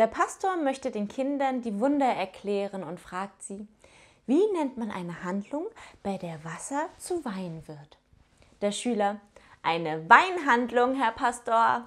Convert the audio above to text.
Der Pastor möchte den Kindern die Wunder erklären und fragt sie, wie nennt man eine Handlung, bei der Wasser zu Wein wird? Der Schüler, eine Weinhandlung, Herr Pastor.